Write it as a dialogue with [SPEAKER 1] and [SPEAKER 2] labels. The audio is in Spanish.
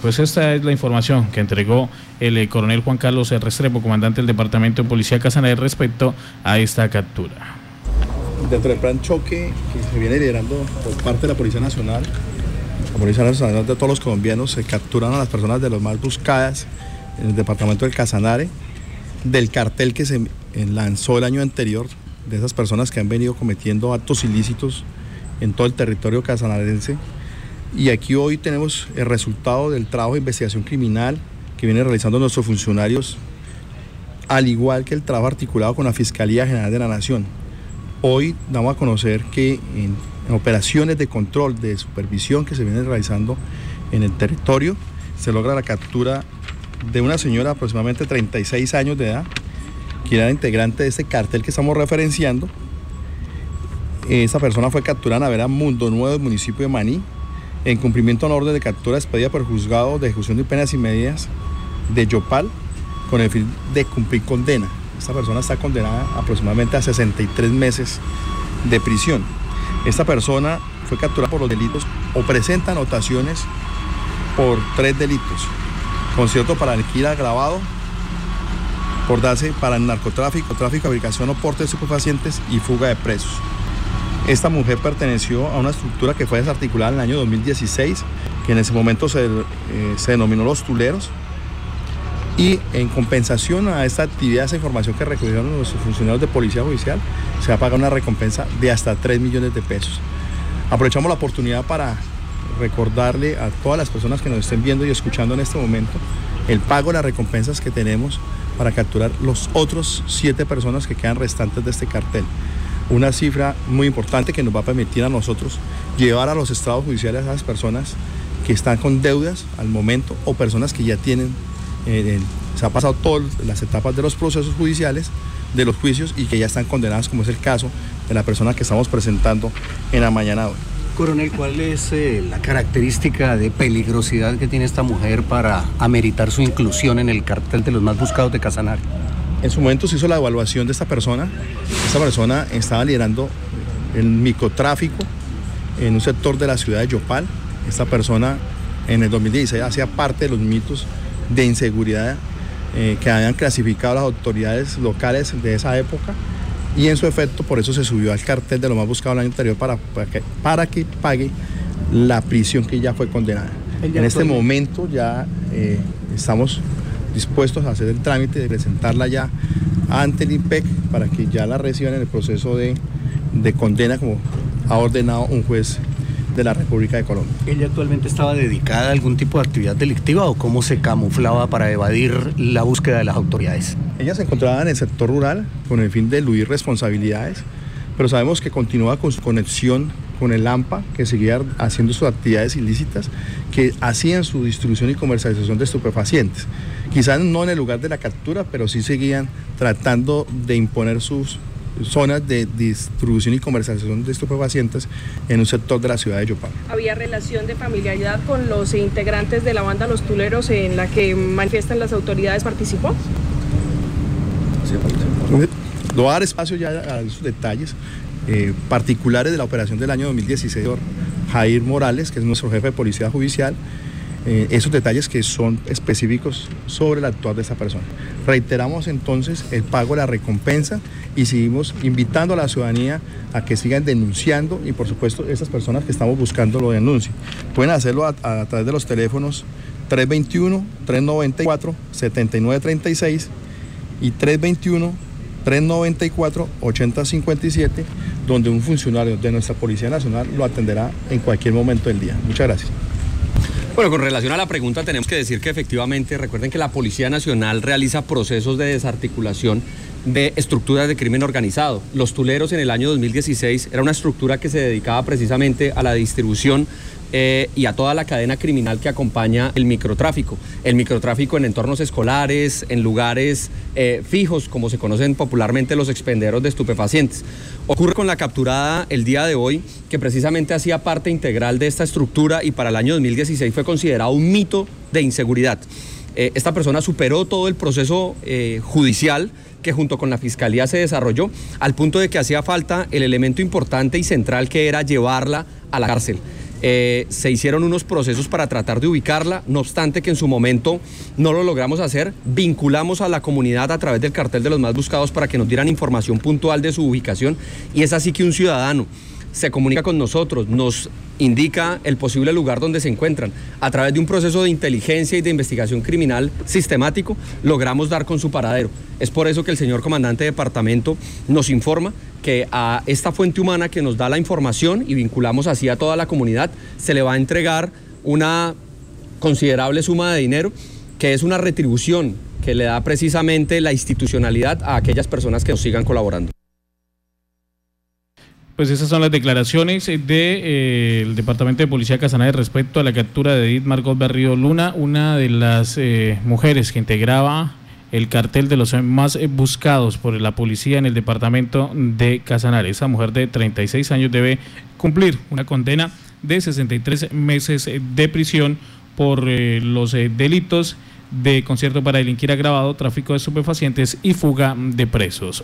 [SPEAKER 1] Pues esta es la información que entregó el eh, coronel Juan Carlos Restrepo, comandante del Departamento de Policía Casanare, respecto a esta captura.
[SPEAKER 2] Dentro del plan choque que se viene liderando por parte de la Policía Nacional, la Policía Nacional de todos los colombianos, se capturan a las personas de las más buscadas en el departamento del Casanare, del cartel que se lanzó el año anterior, de esas personas que han venido cometiendo actos ilícitos en todo el territorio casanarense y aquí hoy tenemos el resultado del trabajo de investigación criminal que vienen realizando nuestros funcionarios, al igual que el trabajo articulado con la Fiscalía General de la Nación. Hoy damos a conocer que en, operaciones de control, de supervisión que se vienen realizando en el territorio, se logra la captura de una señora de aproximadamente 36 años de edad, que era integrante de este cartel que estamos referenciando. Esa persona fue capturada en la vera Mundo Nuevo del municipio de Maní, en cumplimiento a una orden de captura expedida por juzgado de ejecución de penas y medidas de Yopal con el fin de cumplir condena. Esta persona está condenada aproximadamente a 63 meses de prisión. Esta persona fue capturada por los delitos o presenta anotaciones por tres delitos. Concierto para alquiler agravado, por darse para el narcotráfico, tráfico, fabricación o porte de estupefacientes y fuga de presos. Esta mujer perteneció a una estructura que fue desarticulada en el año 2016, que en ese momento se, eh, se denominó Los Tuleros. Y en compensación a esta actividad, esa información que recogieron los funcionarios de Policía Judicial, se va a pagar una recompensa de hasta 3 millones de pesos. Aprovechamos la oportunidad para recordarle a todas las personas que nos estén viendo y escuchando en este momento el pago de las recompensas que tenemos para capturar los otros siete personas que quedan restantes de este cartel una cifra muy importante que nos va a permitir a nosotros llevar a los estados judiciales a esas personas que están con deudas al momento o personas que ya tienen, eh, se ha pasado todas las etapas de los procesos judiciales, de los juicios y que ya están condenadas, como es el caso de la persona que estamos presentando en la mañana hoy.
[SPEAKER 3] Coronel, ¿cuál es eh, la característica de peligrosidad que tiene esta mujer para ameritar su inclusión en el cartel de los más buscados de Casanare?
[SPEAKER 2] En su momento se hizo la evaluación de esta persona. Esta persona estaba liderando el microtráfico en un sector de la ciudad de Yopal. Esta persona en el 2016 hacía parte de los mitos de inseguridad eh, que habían clasificado las autoridades locales de esa época y en su efecto por eso se subió al cartel de lo más buscado el año anterior para, para, que, pague la prisión que ya fue condenada. En este momento ya eh, estamos dispuestos a hacer el trámite de presentarla ya ante el IMPEC para que ya la reciban en el proceso de, condena como ha ordenado un juez de la República de Colombia.
[SPEAKER 3] ¿Ella actualmente estaba dedicada a algún tipo de actividad delictiva o cómo se camuflaba para evadir la búsqueda de las autoridades?
[SPEAKER 2] Ella se encontraba en el sector rural con el fin de eludir responsabilidades, pero sabemos que continúa con su conexión con el AMPA, que seguía haciendo sus actividades ilícitas, que hacían su distribución y comercialización de estupefacientes. Quizás no en el lugar de la captura, pero sí seguían tratando de imponer sus zonas de distribución y comercialización de estupefacientes en un sector de la ciudad de Yopal.
[SPEAKER 4] ¿Había relación de familiaridad con los integrantes de la banda Los Tuleros en la que manifiestan las autoridades? ¿Participó?
[SPEAKER 2] No voy a dar espacio ya a esos detalles, eh, particulares de la operación del año 2016, Jair Morales, que es nuestro jefe de policía judicial, eh, esos detalles que son específicos sobre el actuar de esa persona. Reiteramos entonces el pago de la recompensa y seguimos invitando a la ciudadanía a que sigan denunciando y por supuesto esas personas que estamos buscando lo denuncien. Pueden hacerlo a, a través de los teléfonos 321-394-7936 y 321 394-8057, donde un funcionario de nuestra Policía Nacional lo atenderá en cualquier momento del día. Muchas gracias.
[SPEAKER 5] Bueno, con relación a la pregunta tenemos que decir que efectivamente, recuerden que la Policía Nacional realiza procesos de desarticulación de estructuras de crimen organizado. Los Tuleros en el año 2016 era una estructura que se dedicaba precisamente a la distribución eh, y a toda la cadena criminal que acompaña el microtráfico. El microtráfico en entornos escolares, en lugares eh, fijos, como se conocen popularmente los expenderos de estupefacientes. Ocurre con la capturada el día de hoy, que precisamente hacía parte integral de esta estructura y para el año 2016 fue considerado un mito de inseguridad. Eh, esta persona superó todo el proceso judicial que junto con la Fiscalía se desarrolló, al punto de que hacía falta el elemento importante y central que era llevarla a la cárcel. Eh, se hicieron unos procesos para tratar de ubicarla, no obstante que en su momento no lo logramos hacer, vinculamos a la comunidad a través del cartel de los más buscados para que nos dieran información puntual de su ubicación. Y es así que un ciudadano se comunica con nosotros, nos indica el posible lugar donde se encuentran. A través de un proceso de inteligencia y de investigación criminal sistemático, logramos dar con su paradero. Es por eso que el señor comandante de departamento nos informa que a esta fuente humana que nos da la información y vinculamos así a toda la comunidad, se le va a entregar una considerable suma de dinero, que es una retribución que le da precisamente la institucionalidad a aquellas personas que nos sigan colaborando.
[SPEAKER 1] Pues esas son las declaraciones del de, eh, Departamento de Policía Casanare respecto a la captura de Edith Margot Berrío Luna, una de las eh, mujeres que integraba el cartel de los más buscados por la policía en el departamento de Casanare. Esa mujer de 36 años debe cumplir una condena de 63 meses de prisión por eh, los delitos de concierto para delinquir agravado, tráfico de estupefacientes y fuga de presos.